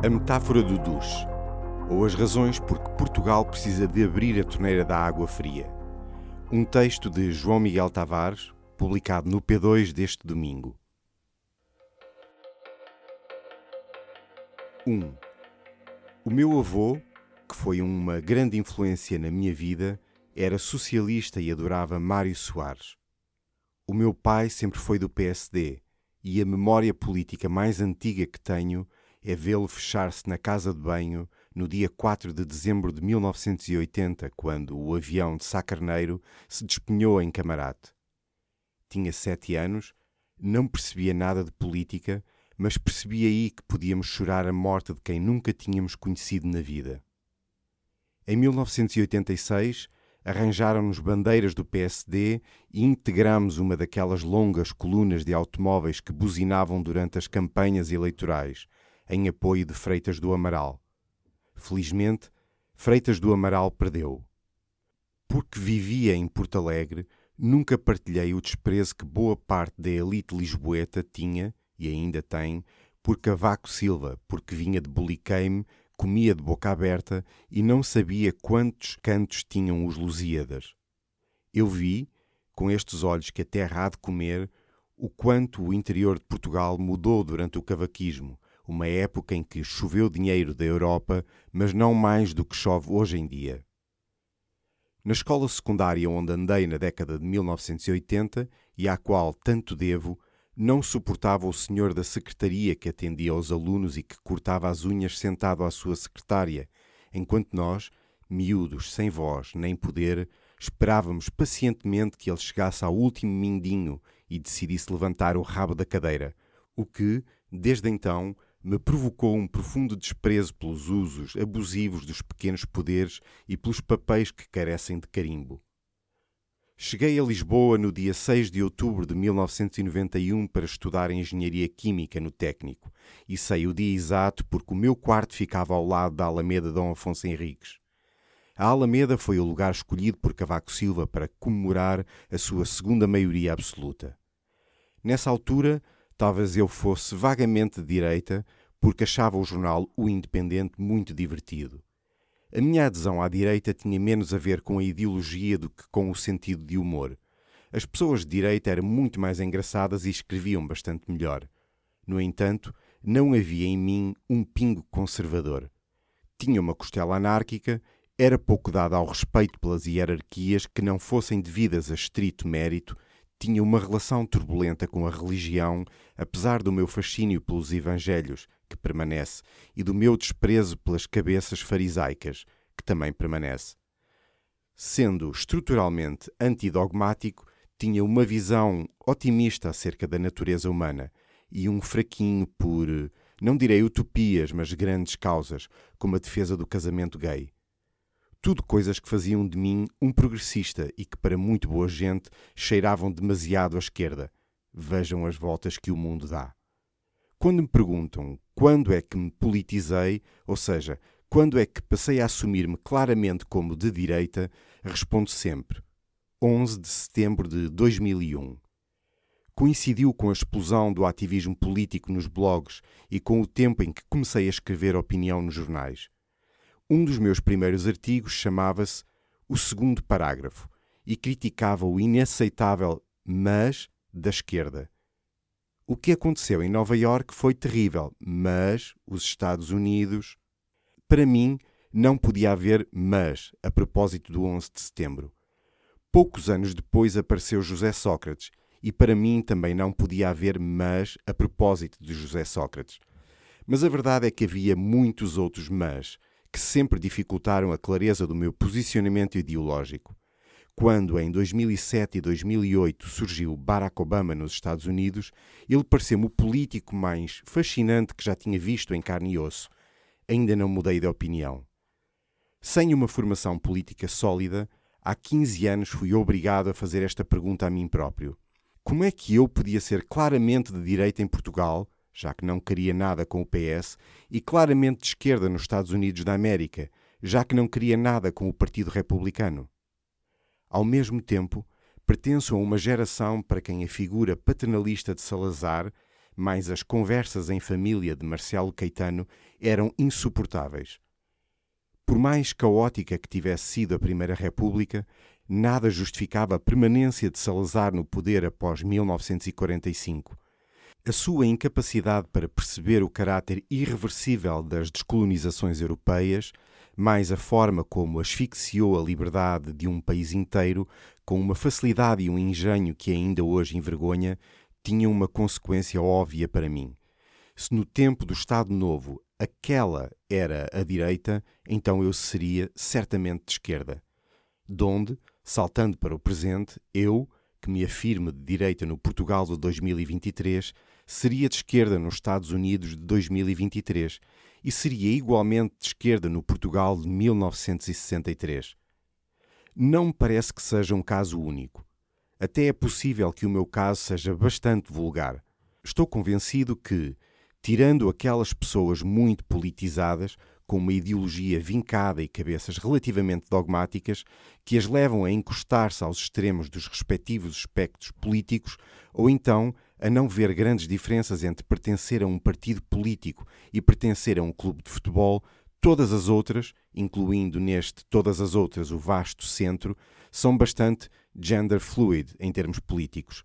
A metáfora do duche, ou as razões por que Portugal precisa de abrir a torneira da água fria. Um texto de João Miguel Tavares, publicado no P2 deste domingo. 1. Um, o meu avô, que foi uma grande influência na minha vida, era socialista e adorava Mário Soares. O meu pai sempre foi do PSD e a memória política mais antiga que tenho é vê-lo fechar-se na casa de banho no dia 4 de dezembro de 1980, quando o avião de Sá Carneiro se despenhou em Camarate. Tinha sete anos, não percebia nada de política, mas percebi aí que podíamos chorar a morte de quem nunca tínhamos conhecido na vida. Em 1986, arranjaram-nos bandeiras do PSD e integramos uma daquelas longas colunas de automóveis que buzinavam durante as campanhas eleitorais, em apoio de Freitas do Amaral. Felizmente, Freitas do Amaral perdeu. Porque vivia em Porto Alegre, nunca partilhei o desprezo que boa parte da elite lisboeta tinha, e ainda tem, por Cavaco Silva, porque vinha de Buliqueime comia de boca aberta e não sabia quantos cantos tinham os Lusíadas. Eu vi, com estes olhos que a terra há de comer, o quanto o interior de Portugal mudou durante o cavaquismo, uma época em que choveu dinheiro da Europa, mas não mais do que chove hoje em dia. Na escola secundária onde andei na década de 1980 e à qual tanto devo, não suportava o senhor da secretaria que atendia aos alunos e que cortava as unhas sentado à sua secretária, enquanto nós, miúdos, sem voz nem poder, esperávamos pacientemente que ele chegasse ao último mindinho e decidisse levantar o rabo da cadeira, o que, desde então, me provocou um profundo desprezo pelos usos abusivos dos pequenos poderes e pelos papéis que carecem de carimbo. Cheguei a Lisboa no dia 6 de outubro de 1991 para estudar Engenharia Química no Técnico e sei o dia exato porque o meu quarto ficava ao lado da Alameda Dom Afonso Henriques. A Alameda foi o lugar escolhido por Cavaco Silva para comemorar a sua segunda maioria absoluta. Nessa altura, talvez eu fosse vagamente de direita porque achava o jornal O Independente muito divertido. A minha adesão à direita tinha menos a ver com a ideologia do que com o sentido de humor. As pessoas de direita eram muito mais engraçadas e escreviam bastante melhor. No entanto, não havia em mim um pingo conservador. Tinha uma costela anárquica, era pouco dada ao respeito pelas hierarquias que não fossem devidas a estrito mérito, tinha uma relação turbulenta com a religião, apesar do meu fascínio pelos evangelhos, que permanece, e do meu desprezo pelas cabeças farisaicas, que também permanece. Sendo estruturalmente antidogmático, tinha uma visão otimista acerca da natureza humana e um fraquinho por, não direi utopias, mas grandes causas, como a defesa do casamento gay. Tudo coisas que faziam de mim um progressista e que, para muito boa gente, cheiravam demasiado à esquerda. Vejam as voltas que o mundo dá. Quando me perguntam quando é que me politizei, ou seja, quando é que passei a assumir-me claramente como de direita, respondo sempre 11 de setembro de 2001. Coincidiu com a explosão do ativismo político nos blogs e com o tempo em que comecei a escrever opinião nos jornais. Um dos meus primeiros artigos chamava-se O Segundo Parágrafo e criticava o inaceitável mas da esquerda o que aconteceu em Nova York foi terrível, mas os Estados Unidos. Para mim, não podia haver mas a propósito do 11 de setembro. Poucos anos depois apareceu José Sócrates, e para mim também não podia haver mas a propósito de José Sócrates. Mas a verdade é que havia muitos outros mas que sempre dificultaram a clareza do meu posicionamento ideológico. Quando, em 2007 e 2008, surgiu Barack Obama nos Estados Unidos, ele pareceu-me o político mais fascinante que já tinha visto em carne e osso. Ainda não mudei de opinião. Sem uma formação política sólida, há 15 anos fui obrigado a fazer esta pergunta a mim próprio. Como é que eu podia ser claramente de direita em Portugal, já que não queria nada com o PS, e claramente de esquerda nos Estados Unidos da América, já que não queria nada com o Partido Republicano? Ao mesmo tempo, pertenço a uma geração para quem a figura paternalista de Salazar, mais as conversas em família de Marcelo Caetano eram insuportáveis. Por mais caótica que tivesse sido a Primeira República, nada justificava a permanência de Salazar no poder após 1945. A sua incapacidade para perceber o caráter irreversível das descolonizações europeias, mais a forma como asfixiou a liberdade de um país inteiro com uma facilidade e um engenho que ainda hoje envergonha, tinham uma consequência óbvia para mim. Se no tempo do Estado Novo aquela era a direita, então eu seria certamente de esquerda. Donde, saltando para o presente, eu, que me afirmo de direita no Portugal de 2023, seria de esquerda nos Estados Unidos de 2023 e seria igualmente de esquerda no Portugal de 1963. Não me parece que seja um caso único. Até é possível que o meu caso seja bastante vulgar. Estou convencido que, tirando aquelas pessoas muito politizadas, com uma ideologia vincada e cabeças relativamente dogmáticas que as levam a encostar-se aos extremos dos respectivos aspectos políticos ou então a não ver grandes diferenças entre pertencer a um partido político e pertencer a um clube de futebol, todas as outras, incluindo neste todas as outras o vasto centro, são bastante gender fluid em termos políticos.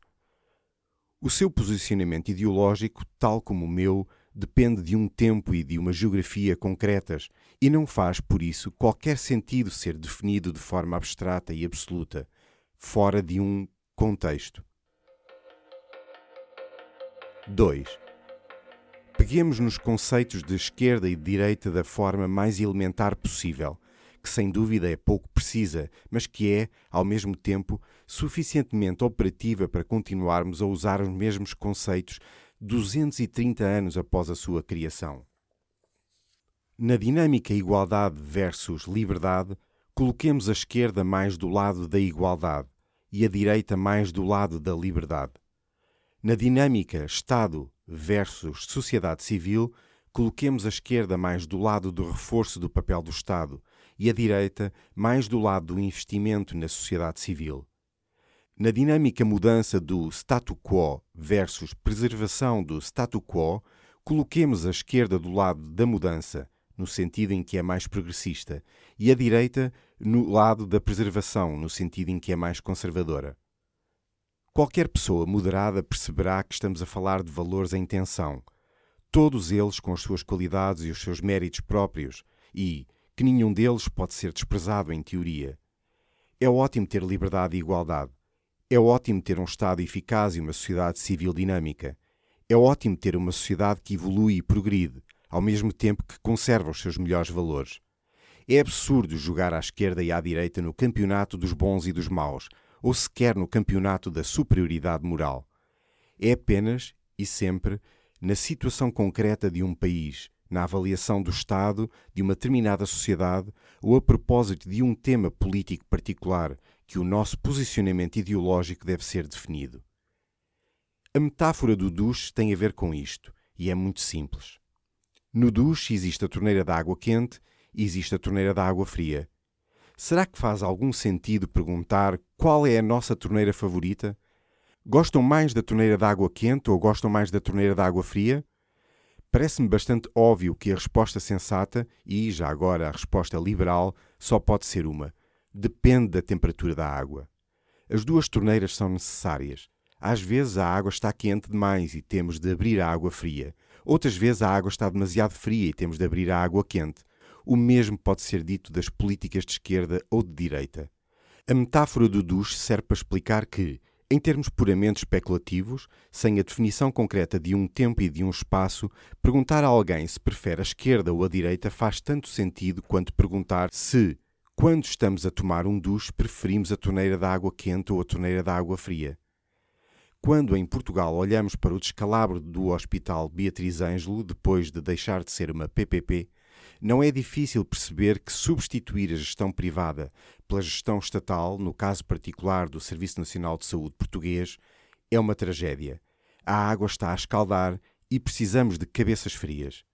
O seu posicionamento ideológico, tal como o meu, depende de um tempo e de uma geografia concretas e não faz, por isso, qualquer sentido ser definido de forma abstrata e absoluta, fora de um contexto. 2. Peguemos nos conceitos de esquerda e de direita da forma mais elementar possível, que sem dúvida é pouco precisa, mas que é, ao mesmo tempo, suficientemente operativa para continuarmos a usar os mesmos conceitos 230 anos após a sua criação. Na dinâmica igualdade versus liberdade, coloquemos a esquerda mais do lado da igualdade e a direita mais do lado da liberdade. Na dinâmica Estado versus sociedade civil, coloquemos a esquerda mais do lado do reforço do papel do Estado e a direita mais do lado do investimento na sociedade civil. Na dinâmica mudança do statu quo versus preservação do statu quo, coloquemos a esquerda do lado da mudança, no sentido em que é mais progressista, e a direita no lado da preservação, no sentido em que é mais conservadora. Qualquer pessoa moderada perceberá que estamos a falar de valores em tensão, todos eles com as suas qualidades e os seus méritos próprios, e que nenhum deles pode ser desprezado em teoria. É ótimo ter liberdade e igualdade, é ótimo ter um Estado eficaz e uma sociedade civil dinâmica. É ótimo ter uma sociedade que evolui e progride, ao mesmo tempo que conserva os seus melhores valores. É absurdo jogar à esquerda e à direita no campeonato dos bons e dos maus, ou sequer no campeonato da superioridade moral. É apenas e sempre na situação concreta de um país, na avaliação do Estado, de uma determinada sociedade ou a propósito de um tema político particular que o nosso posicionamento ideológico deve ser definido. A metáfora do duche tem a ver com isto, e é muito simples. No duche existe a torneira de água quente e existe a torneira de água fria. Será que faz algum sentido perguntar qual é a nossa torneira favorita? Gostam mais da torneira de água quente ou gostam mais da torneira de água fria? Parece-me bastante óbvio que a resposta sensata, e já agora a resposta liberal, só pode ser uma depende da temperatura da água. As duas torneiras são necessárias. Às vezes a água está quente demais e temos de abrir a água fria. Outras vezes a água está demasiado fria e temos de abrir a água quente. O mesmo pode ser dito das políticas de esquerda ou de direita. A metáfora do duche serve para explicar que, em termos puramente especulativos, sem a definição concreta de um tempo e de um espaço, perguntar a alguém se prefere a esquerda ou a direita faz tanto sentido quanto perguntar se, quando estamos a tomar um duche, preferimos a torneira da água quente ou a torneira da água fria. Quando em Portugal olhamos para o descalabro do Hospital Beatriz Ângelo, depois de deixar de ser uma PPP, não é difícil perceber que substituir a gestão privada pela gestão estatal, no caso particular do Serviço Nacional de Saúde português, é uma tragédia. A água está a escaldar e precisamos de cabeças frias.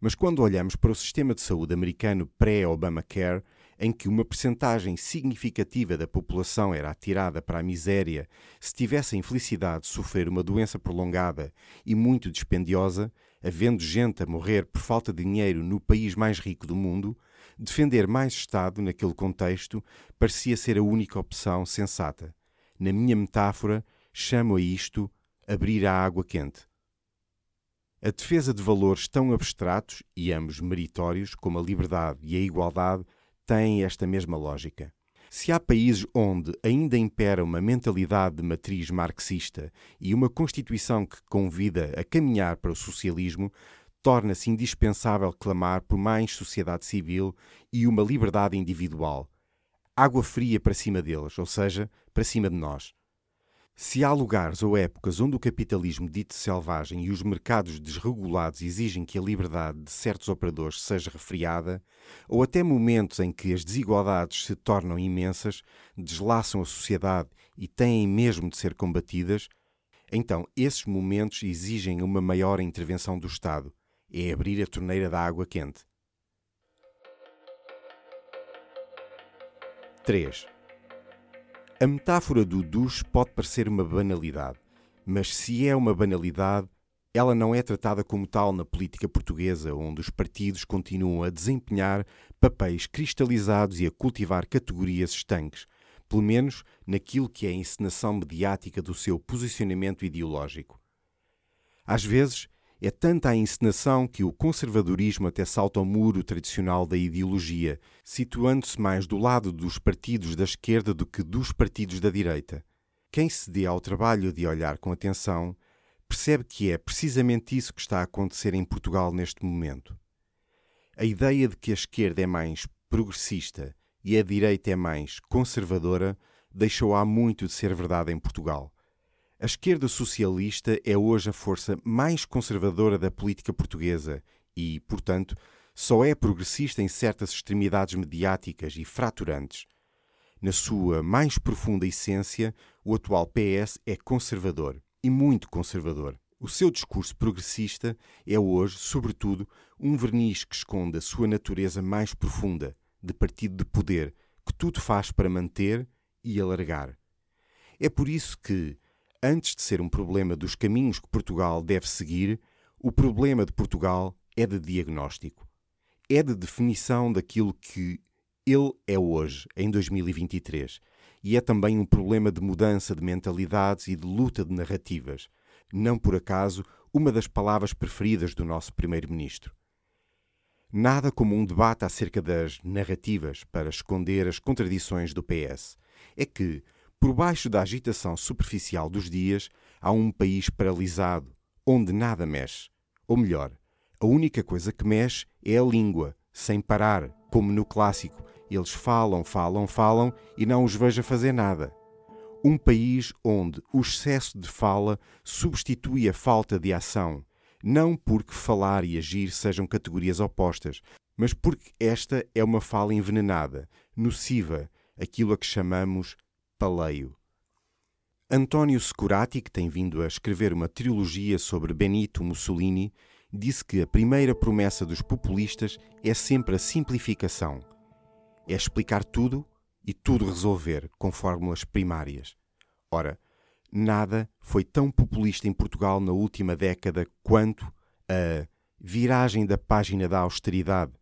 Mas quando olhamos para o sistema de saúde americano pré-Obamacare, em que uma percentagem significativa da população era atirada para a miséria se tivesse a infelicidade de sofrer uma doença prolongada e muito dispendiosa, havendo gente a morrer por falta de dinheiro no país mais rico do mundo, defender mais Estado naquele contexto parecia ser a única opção sensata. Na minha metáfora, chamo a isto abrir a água quente. A defesa de valores tão abstratos e ambos meritórios como a liberdade e a igualdade têm esta mesma lógica. Se há países onde ainda impera uma mentalidade de matriz marxista e uma Constituição que convida a caminhar para o socialismo, torna-se indispensável clamar por mais sociedade civil e uma liberdade individual. Água fria para cima deles, ou seja, para cima de nós. Se há lugares ou épocas onde o capitalismo dito selvagem e os mercados desregulados exigem que a liberdade de certos operadores seja refriada, ou até momentos em que as desigualdades se tornam imensas, deslaçam a sociedade e têm mesmo de ser combatidas, então esses momentos exigem uma maior intervenção do Estado. É abrir a torneira da água quente. 3. A metáfora do duche pode parecer uma banalidade, mas se é uma banalidade, ela não é tratada como tal na política portuguesa, onde os partidos continuam a desempenhar papéis cristalizados e a cultivar categorias estanques, pelo menos naquilo que é a encenação mediática do seu posicionamento ideológico. Às vezes, é tanta a encenação que o conservadorismo até salta ao muro tradicional da ideologia, situando-se mais do lado dos partidos da esquerda do que dos partidos da direita. Quem se dê ao trabalho de olhar com atenção percebe que é precisamente isso que está a acontecer em Portugal neste momento. A ideia de que a esquerda é mais progressista e a direita é mais conservadora deixou há muito de ser verdade em Portugal. A esquerda socialista é hoje a força mais conservadora da política portuguesa e, portanto, só é progressista em certas extremidades mediáticas e fraturantes. Na sua mais profunda essência, o atual PS é conservador e muito conservador. O seu discurso progressista é hoje, sobretudo, um verniz que esconde a sua natureza mais profunda, de partido de poder, que tudo faz para manter e alargar. É por isso que, antes de ser um problema dos caminhos que Portugal deve seguir, o problema de Portugal é de diagnóstico. É de definição daquilo que ele é hoje, em 2023. E é também um problema de mudança de mentalidades e de luta de narrativas. Não por acaso, uma das palavras preferidas do nosso Primeiro-Ministro. Nada como um debate acerca das narrativas para esconder as contradições do PS. É que, por baixo da agitação superficial dos dias, há um país paralisado, onde nada mexe. Ou melhor, a única coisa que mexe é a língua, sem parar, como no clássico. Eles falam, falam, falam e não os vejo fazer nada. Um país onde o excesso de fala substitui a falta de ação, não porque falar e agir sejam categorias opostas, mas porque esta é uma fala envenenada, nociva, aquilo a que chamamos Paleio. António Securati, que tem vindo a escrever uma trilogia sobre Benito Mussolini, disse que a primeira promessa dos populistas é sempre a simplificação. É explicar tudo e tudo resolver com fórmulas primárias. Ora, nada foi tão populista em Portugal na última década quanto a viragem da página da austeridade,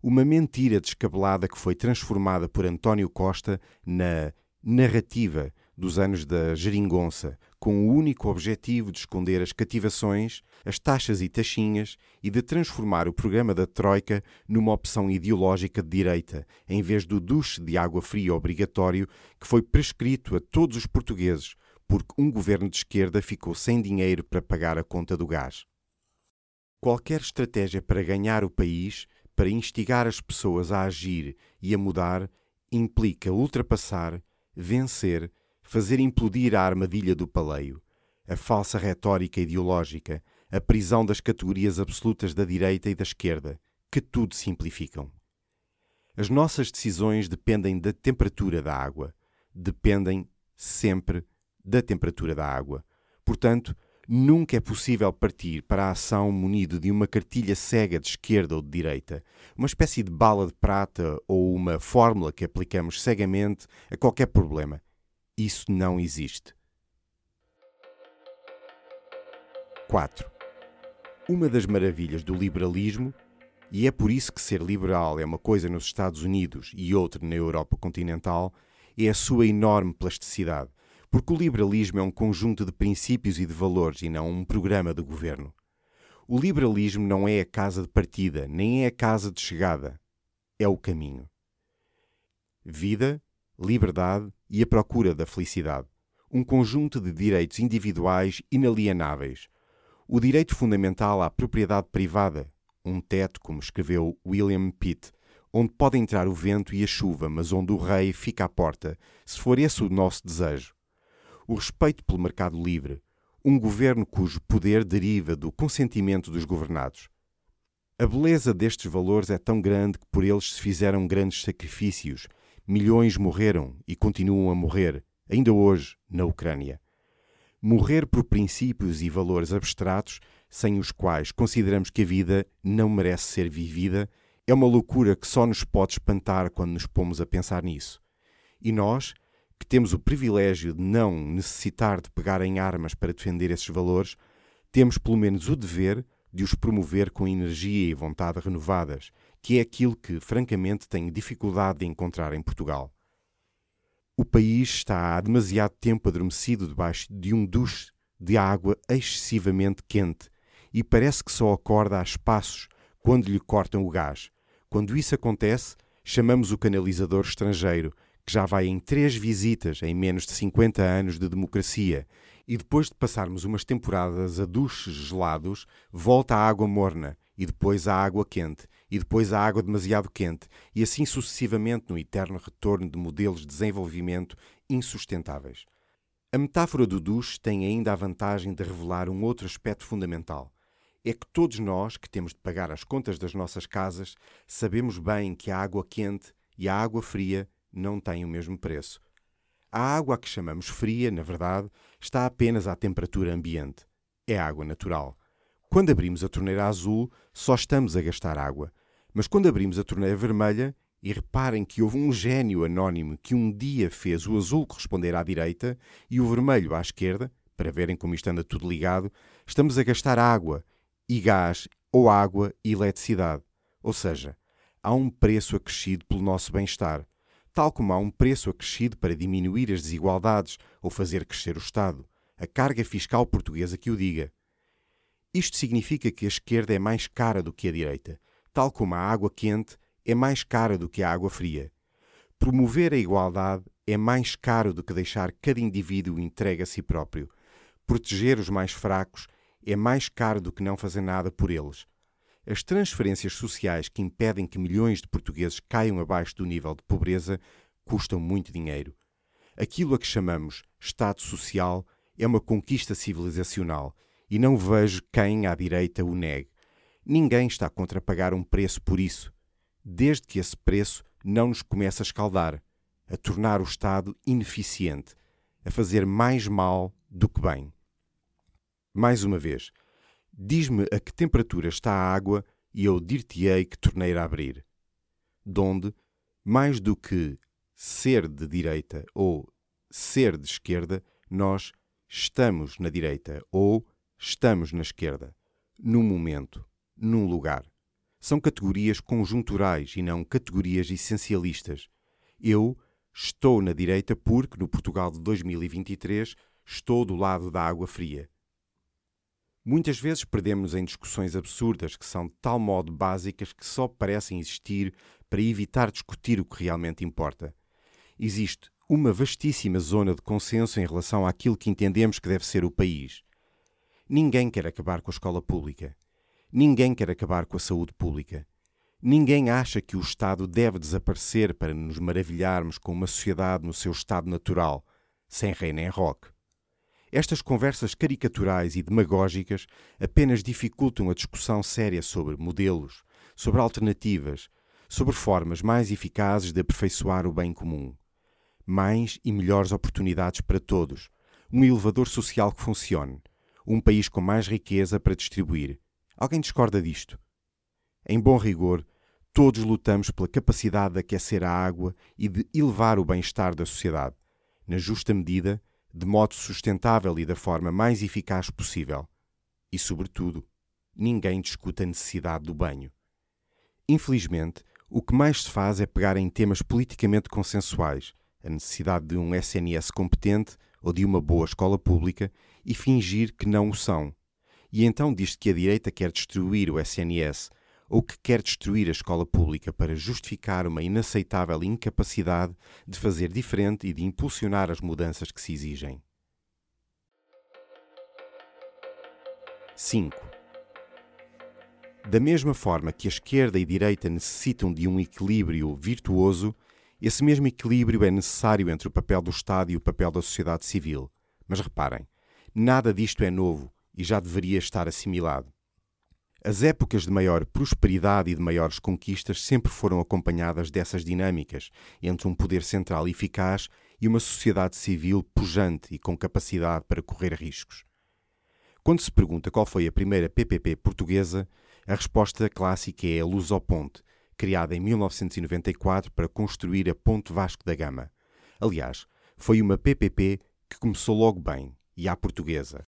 uma mentira descabelada que foi transformada por António Costa na narrativa dos anos da geringonça, com o único objetivo de esconder as cativações, as taxas e taxinhas e de transformar o programa da Troika numa opção ideológica de direita, em vez do duche de água fria obrigatório que foi prescrito a todos os portugueses, porque um governo de esquerda ficou sem dinheiro para pagar a conta do gás. Qualquer estratégia para ganhar o país, para instigar as pessoas a agir e a mudar, implica ultrapassar vencer, fazer implodir a armadilha do paleio, a falsa retórica ideológica, a prisão das categorias absolutas da direita e da esquerda, que tudo simplificam. As nossas decisões dependem da temperatura da água, dependem sempre da temperatura da água. Portanto, Nunca é possível partir para a ação munido de uma cartilha cega de esquerda ou de direita, uma espécie de bala de prata ou uma fórmula que aplicamos cegamente a qualquer problema. Isso não existe. 4. Uma das maravilhas do liberalismo, e é por isso que ser liberal é uma coisa nos Estados Unidos e outra na Europa continental, é a sua enorme plasticidade porque o liberalismo é um conjunto de princípios e de valores e não um programa de governo. O liberalismo não é a casa de partida, nem é a casa de chegada. É o caminho. Vida, liberdade e a procura da felicidade. Um conjunto de direitos individuais inalienáveis. O direito fundamental à propriedade privada, um teto, como escreveu William Pitt, onde pode entrar o vento e a chuva, mas onde o rei fica à porta, se for esse o nosso desejo o respeito pelo mercado livre, um governo cujo poder deriva do consentimento dos governados. A beleza destes valores é tão grande que por eles se fizeram grandes sacrifícios, milhões morreram e continuam a morrer, ainda hoje, na Ucrânia. Morrer por princípios e valores abstratos, sem os quais consideramos que a vida não merece ser vivida, é uma loucura que só nos pode espantar quando nos pomos a pensar nisso. E nós, que temos o privilégio de não necessitar de pegar em armas para defender esses valores, temos pelo menos o dever de os promover com energia e vontade renovadas, que é aquilo que, francamente, tenho dificuldade de encontrar em Portugal. O país está há demasiado tempo adormecido debaixo de um duche de água excessivamente quente e parece que só acorda a espaços quando lhe cortam o gás. Quando isso acontece, chamamos o canalizador estrangeiro que já vai em três visitas em menos de 50 anos de democracia, e depois de passarmos umas temporadas a duches gelados, volta a água morna, e depois a água quente, e depois a água demasiado quente, e assim sucessivamente no eterno retorno de modelos de desenvolvimento insustentáveis. A metáfora do duche tem ainda a vantagem de revelar um outro aspecto fundamental. É que todos nós, que temos de pagar as contas das nossas casas, sabemos bem que a água quente e a água fria não têm o mesmo preço. A água que chamamos fria, na verdade, está apenas à temperatura ambiente. É água natural. Quando abrimos a torneira azul, só estamos a gastar água. Mas quando abrimos a torneira vermelha, e reparem que houve um gênio anónimo que um dia fez o azul corresponder à direita e o vermelho à esquerda, para verem como isto anda tudo ligado, estamos a gastar água e gás ou água e eletricidade. Ou seja, há um preço acrescido pelo nosso bem-estar tal como há um preço acrescido para diminuir as desigualdades ou fazer crescer o Estado, a carga fiscal portuguesa que o diga. Isto significa que a esquerda é mais cara do que a direita, tal como a água quente é mais cara do que a água fria. Promover a igualdade é mais caro do que deixar cada indivíduo entregue a si próprio. Proteger os mais fracos é mais caro do que não fazer nada por eles. As transferências sociais que impedem que milhões de portugueses caiam abaixo do nível de pobreza custam muito dinheiro. Aquilo a que chamamos Estado Social é uma conquista civilizacional e não vejo quem à direita o negue. Ninguém está contra pagar um preço por isso, desde que esse preço não nos comece a escaldar, a tornar o Estado ineficiente, a fazer mais mal do que bem. Mais uma vez, Diz-me a que temperatura está a água e eu dir-te-ei que torneira abrir. Donde, mais do que ser de direita ou ser de esquerda, nós estamos na direita ou estamos na esquerda, num momento, num lugar. São categorias conjunturais e não categorias essencialistas. Eu estou na direita porque, no Portugal de 2023, estou do lado da água fria. Muitas vezes perdemos em discussões absurdas que são de tal modo básicas que só parecem existir para evitar discutir o que realmente importa. Existe uma vastíssima zona de consenso em relação àquilo que entendemos que deve ser o país. Ninguém quer acabar com a escola pública. Ninguém quer acabar com a saúde pública. Ninguém acha que o Estado deve desaparecer para nos maravilharmos com uma sociedade no seu estado natural, sem rei nem roque. Estas conversas caricaturais e demagógicas apenas dificultam a discussão séria sobre modelos, sobre alternativas, sobre formas mais eficazes de aperfeiçoar o bem comum. Mais e melhores oportunidades para todos, um elevador social que funcione, um país com mais riqueza para distribuir. Alguém discorda disto? Em bom rigor, todos lutamos pela capacidade de aquecer a água e de elevar o bem-estar da sociedade, na justa medida, de modo sustentável e da forma mais eficaz possível. E, sobretudo, ninguém discute a necessidade do banho. Infelizmente, o que mais se faz é pegar em temas politicamente consensuais, a necessidade de um SNS competente ou de uma boa escola pública, e fingir que não o são. E então diz que a direita quer destruir o SNS ou que quer destruir a escola pública para justificar uma inaceitável incapacidade de fazer diferente e de impulsionar as mudanças que se exigem. 5. Da mesma forma que a esquerda e direita necessitam de um equilíbrio virtuoso, esse mesmo equilíbrio é necessário entre o papel do Estado e o papel da sociedade civil. Mas reparem, nada disto é novo e já deveria estar assimilado. As épocas de maior prosperidade e de maiores conquistas sempre foram acompanhadas dessas dinâmicas entre um poder central eficaz e uma sociedade civil pujante e com capacidade para correr riscos. Quando se pergunta qual foi a primeira PPP portuguesa, a resposta clássica é a Lusoponte, criada em 1994 para construir a Ponte Vasco da Gama. Aliás, foi uma PPP que começou logo bem e à portuguesa.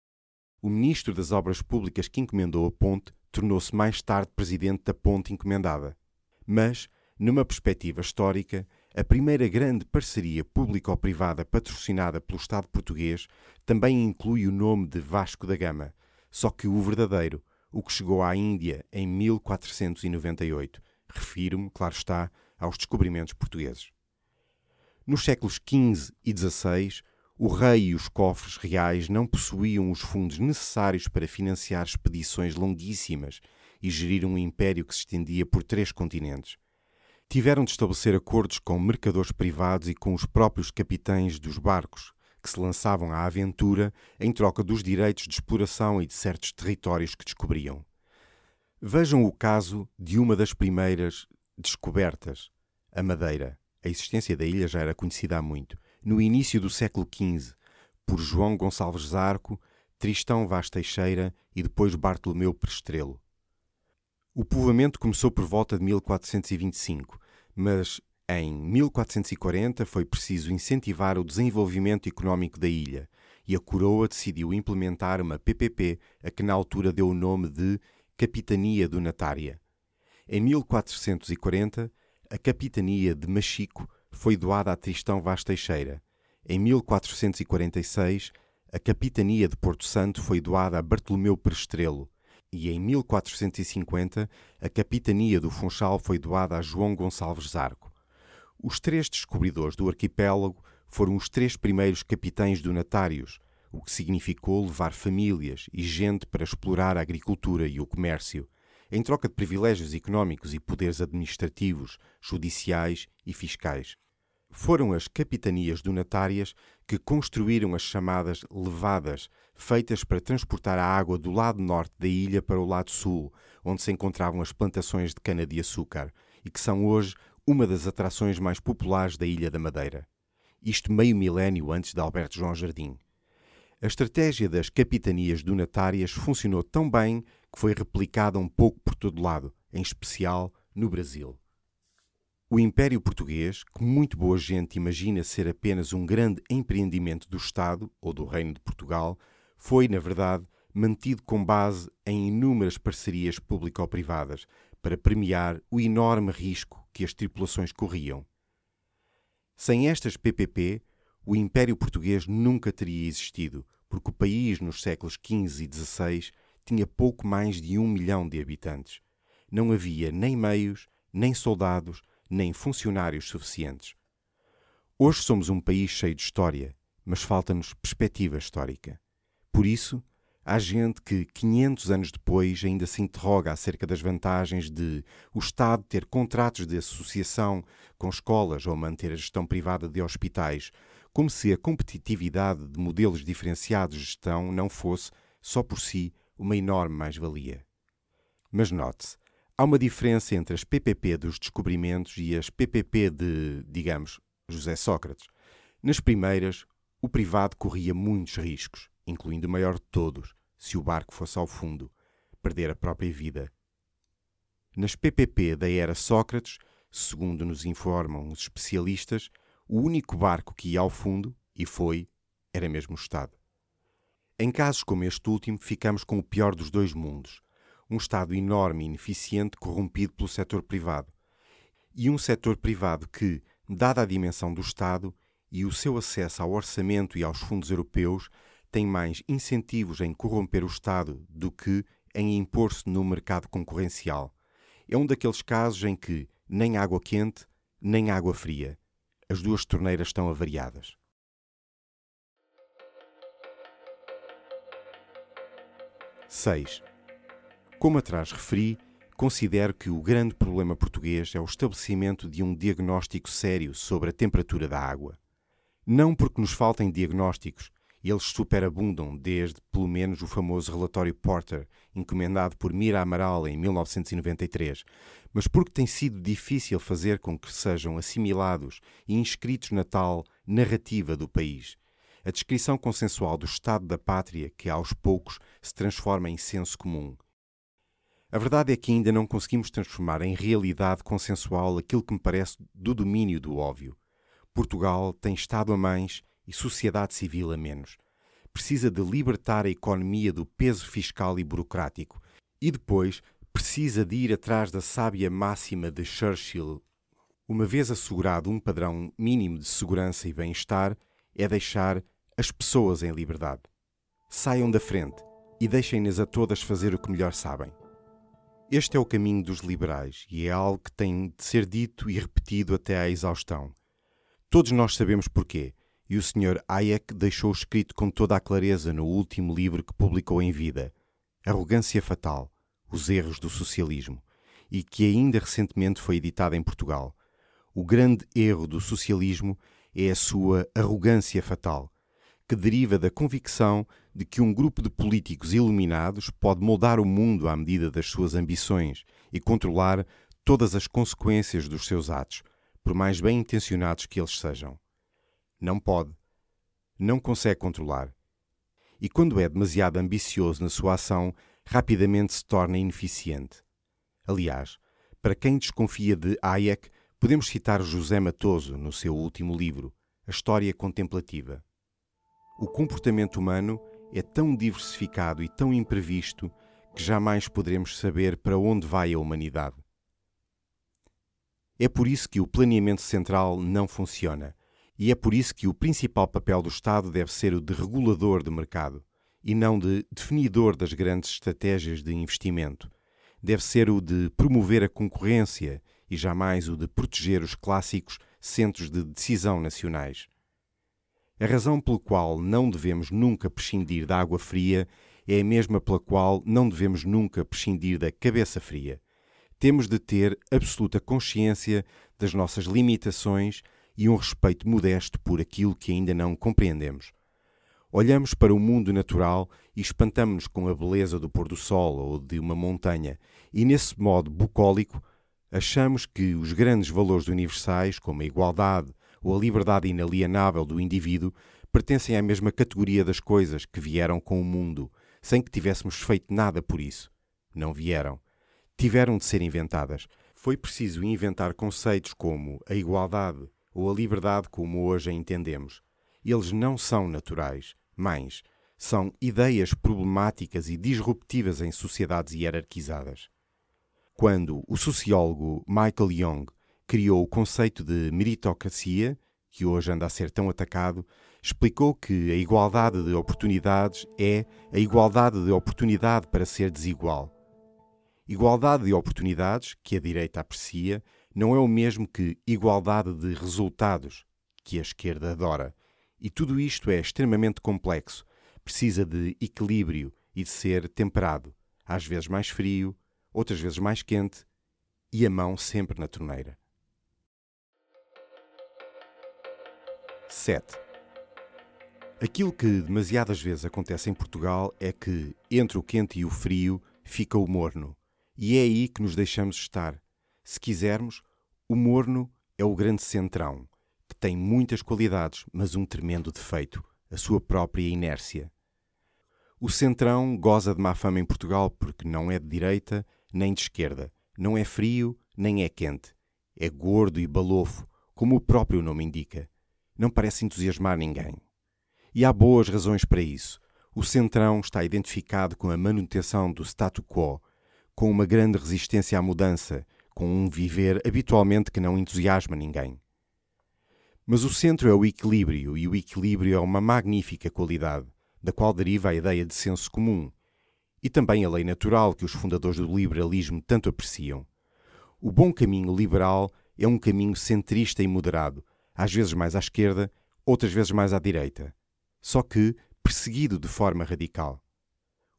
O ministro das Obras Públicas que encomendou a ponte tornou-se mais tarde presidente da ponte encomendada. Mas, numa perspectiva histórica, a primeira grande parceria público-privada patrocinada pelo Estado português também inclui o nome de Vasco da Gama, só que o verdadeiro, o que chegou à Índia em 1498. Refiro-me, claro está, aos descobrimentos portugueses. Nos séculos XV e XVI, o rei e os cofres reais não possuíam os fundos necessários para financiar expedições longuíssimas e gerir um império que se estendia por três continentes. Tiveram de estabelecer acordos com mercadores privados e com os próprios capitães dos barcos, que se lançavam à aventura em troca dos direitos de exploração e de certos territórios que descobriam. Vejam o caso de uma das primeiras descobertas, a Madeira. A existência da ilha já era conhecida há muito, no início do século XV, por João Gonçalves Zarco, Tristão Vaz Teixeira e depois Bartolomeu Prestrelo. O povoamento começou por volta de 1425, mas em 1440 foi preciso incentivar o desenvolvimento económico da ilha e a coroa decidiu implementar uma PPP a que na altura deu o nome de Capitania Donatária. Em 1440, a Capitania de Machico foi doada a Tristão Vaz Teixeira. Em 1446, a Capitania de Porto Santo foi doada a Bartolomeu Prestrelo. E em 1450, a Capitania do Funchal foi doada a João Gonçalves Zarco. Os três descobridores do arquipélago foram os três primeiros capitães donatários, o que significou levar famílias e gente para explorar a agricultura e o comércio, em troca de privilégios económicos e poderes administrativos, judiciais e fiscais. Foram as capitanias donatárias que construíram as chamadas levadas, feitas para transportar a água do lado norte da ilha para o lado sul, onde se encontravam as plantações de cana-de-açúcar, e que são hoje uma das atrações mais populares da Ilha da Madeira. Isto meio milénio antes de Alberto João Jardim. A estratégia das capitanias donatárias funcionou tão bem que foi replicada um pouco por todo lado, em especial no Brasil. O Império Português, que muito boa gente imagina ser apenas um grande empreendimento do Estado ou do Reino de Portugal, foi, na verdade, mantido com base em inúmeras parcerias público-privadas para premiar o enorme risco que as tripulações corriam. Sem estas PPP, o Império Português nunca teria existido, porque o país, nos séculos XV e XVI, tinha pouco mais de um milhão de habitantes. Não havia nem meios, nem soldados, nem funcionários suficientes. Hoje somos um país cheio de história, mas falta-nos perspectiva histórica. Por isso, Há gente que, 500 anos depois, ainda se interroga acerca das vantagens de o Estado ter contratos de associação com escolas ou manter a gestão privada de hospitais, como se a competitividade de modelos diferenciados de gestão não fosse, só por si, uma enorme mais-valia. Mas note-se, há uma diferença entre as PPP dos descobrimentos e as PPP de, digamos, José Sócrates. Nas primeiras, o privado corria muitos riscos, incluindo o maior de todos, se o barco fosse ao fundo, perder a própria vida. Nas PPP da era Sócrates, segundo nos informam os especialistas, o único barco que ia ao fundo, e foi, era mesmo o Estado. Em casos como este último, ficamos com o pior dos dois mundos. Um Estado enorme e ineficiente corrompido pelo setor privado. E um setor privado que, dada a dimensão do Estado e o seu acesso ao orçamento e aos fundos europeus, tem mais incentivos em corromper o Estado do que em impor-se no mercado concorrencial. É um daqueles casos em que nem água quente, nem água fria. As duas torneiras estão avariadas. 6. Como atrás referi, considero que o grande problema português é o estabelecimento de um diagnóstico sério sobre a temperatura da água. Não porque nos faltem diagnósticos, eles superabundam desde, pelo menos, o famoso relatório Porter, encomendado por Mira Amaral em 1993, mas porque tem sido difícil fazer com que sejam assimilados e inscritos na tal narrativa do país a descrição consensual do estado da pátria que aos poucos se transforma em senso comum. A verdade é que ainda não conseguimos transformar em realidade consensual aquilo que me parece do domínio do óbvio. Portugal tem Estado a mais e sociedade civil a menos. Precisa de libertar a economia do peso fiscal e burocrático e depois precisa de ir atrás da sábia máxima de Churchill. Uma vez assegurado um padrão mínimo de segurança e bem-estar, é deixar as pessoas em liberdade. Saiam da frente e deixem-nas a todas fazer o que melhor sabem. Este é o caminho dos liberais e é algo que tem de ser dito e repetido até à exaustão. Todos nós sabemos porquê, e o Sr. Hayek deixou escrito com toda a clareza no último livro que publicou em vida, Arrogância Fatal, Os Erros do Socialismo, e que ainda recentemente foi editado em Portugal. O grande erro do socialismo é a sua arrogância fatal, que deriva da convicção de que um grupo de políticos iluminados pode moldar o mundo à medida das suas ambições e controlar todas as consequências dos seus atos, por mais bem intencionados que eles sejam. Não pode. Não consegue controlar. E quando é demasiado ambicioso na sua ação, rapidamente se torna ineficiente. Aliás, para quem desconfia de Hayek, podemos citar José Matoso no seu último livro, A História Contemplativa. O comportamento humano é tão diversificado e tão imprevisto que jamais poderemos saber para onde vai a humanidade. É por isso que o planeamento central não funciona e é por isso que o principal papel do Estado deve ser o de regulador do mercado e não de definidor das grandes estratégias de investimento. Deve ser o de promover a concorrência e jamais o de proteger os clássicos centros de decisão nacionais. A razão pela qual não devemos nunca prescindir da água fria é a mesma pela qual não devemos nunca prescindir da cabeça fria. Temos de ter absoluta consciência das nossas limitações e um respeito modesto por aquilo que ainda não compreendemos. Olhamos para o mundo natural e espantamos-nos com a beleza do pôr do sol ou de uma montanha, e nesse modo bucólico achamos que os grandes valores universais, como a igualdade, ou a liberdade inalienável do indivíduo pertencem à mesma categoria das coisas que vieram com o mundo, sem que tivéssemos feito nada por isso. Não vieram. Tiveram de ser inventadas. Foi preciso inventar conceitos como a igualdade ou a liberdade como hoje a entendemos. Eles não são naturais, mas são ideias problemáticas e disruptivas em sociedades hierarquizadas. Quando o sociólogo Michael Young criou o conceito de meritocracia, que hoje anda a ser tão atacado, explicou que a igualdade de oportunidades é a igualdade de oportunidade para ser desigual. Igualdade de oportunidades, que a direita aprecia, não é o mesmo que igualdade de resultados, que a esquerda adora. E tudo isto é extremamente complexo, precisa de equilíbrio e de ser temperado, às vezes mais frio, outras vezes mais quente, e a mão sempre na torneira. 7. Aquilo que demasiadas vezes acontece em Portugal é que, entre o quente e o frio, fica o morno. E é aí que nos deixamos estar. Se quisermos, o morno é o grande centrão, que tem muitas qualidades, mas um tremendo defeito: a sua própria inércia. O Centrão goza de má fama em Portugal porque não é de direita nem de esquerda, não é frio nem é quente. É gordo e balofo, como o próprio nome indica. Não parece entusiasmar ninguém. E há boas razões para isso. O Centrão está identificado com a manutenção do statu quo, com uma grande resistência à mudança, com um viver habitualmente que não entusiasma ninguém. Mas o centro é o equilíbrio, e o equilíbrio é uma magnífica qualidade, da qual deriva a ideia de senso comum, e também a lei natural que os fundadores do liberalismo tanto apreciam. O bom caminho liberal é um caminho centrista e moderado, às vezes mais à esquerda, outras vezes mais à direita, só que perseguido de forma radical.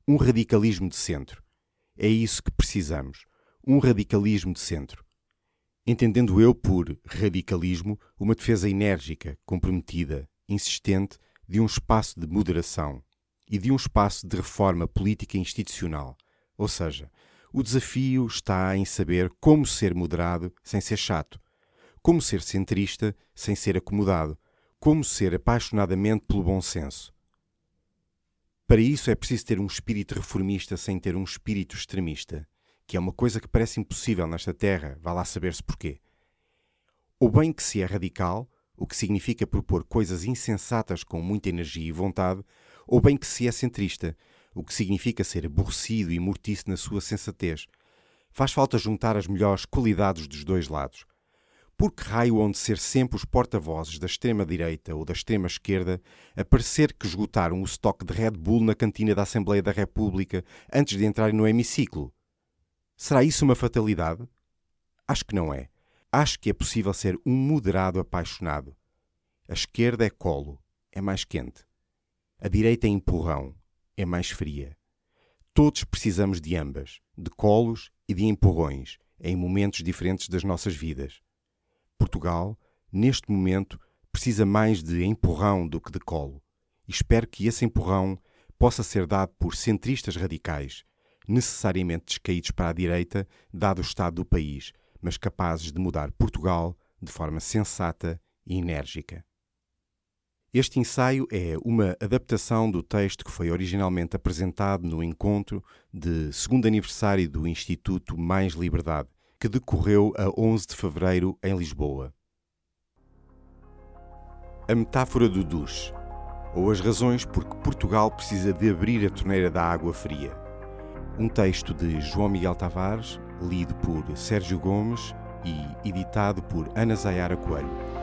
Um radicalismo de centro. É isso que precisamos. Um radicalismo de centro. Entendendo eu por radicalismo uma defesa enérgica, comprometida, insistente de um espaço de moderação e de um espaço de reforma política e institucional. Ou seja, o desafio está em saber como ser moderado sem ser chato, como ser centrista sem ser acomodado, como ser apaixonadamente pelo bom senso. Para isso é preciso ter um espírito reformista sem ter um espírito extremista, que é uma coisa que parece impossível nesta terra, vá lá saber-se porquê. Ou bem que se é radical, o que significa propor coisas insensatas com muita energia e vontade, ou bem que se é centrista, o que significa ser aborrecido e mortiço na sua sensatez. Faz falta juntar as melhores qualidades dos dois lados. Por que raio onde ser sempre os porta-vozes da extrema-direita ou da extrema-esquerda a parecer que esgotaram o estoque de Red Bull na cantina da Assembleia da República antes de entrarem no hemiciclo? Será isso uma fatalidade? Acho que não é. Acho que é possível ser um moderado apaixonado. A esquerda é colo, é mais quente. A direita é empurrão, é mais fria. Todos precisamos de ambas, de colos e de empurrões, em momentos diferentes das nossas vidas. Portugal, neste momento, precisa mais de empurrão do que de colo. Espero que esse empurrão possa ser dado por centristas radicais, necessariamente descaídos para a direita, dado o estado do país, mas capazes de mudar Portugal de forma sensata e enérgica. Este ensaio é uma adaptação do texto que foi originalmente apresentado no encontro de segundo aniversário do Instituto Mais Liberdade, que decorreu a 11 de fevereiro em Lisboa. A metáfora do duche, ou as razões por que Portugal precisa de abrir a torneira da água fria. Um texto de João Miguel Tavares, lido por Sérgio Gomes e editado por Ana Zayara Coelho.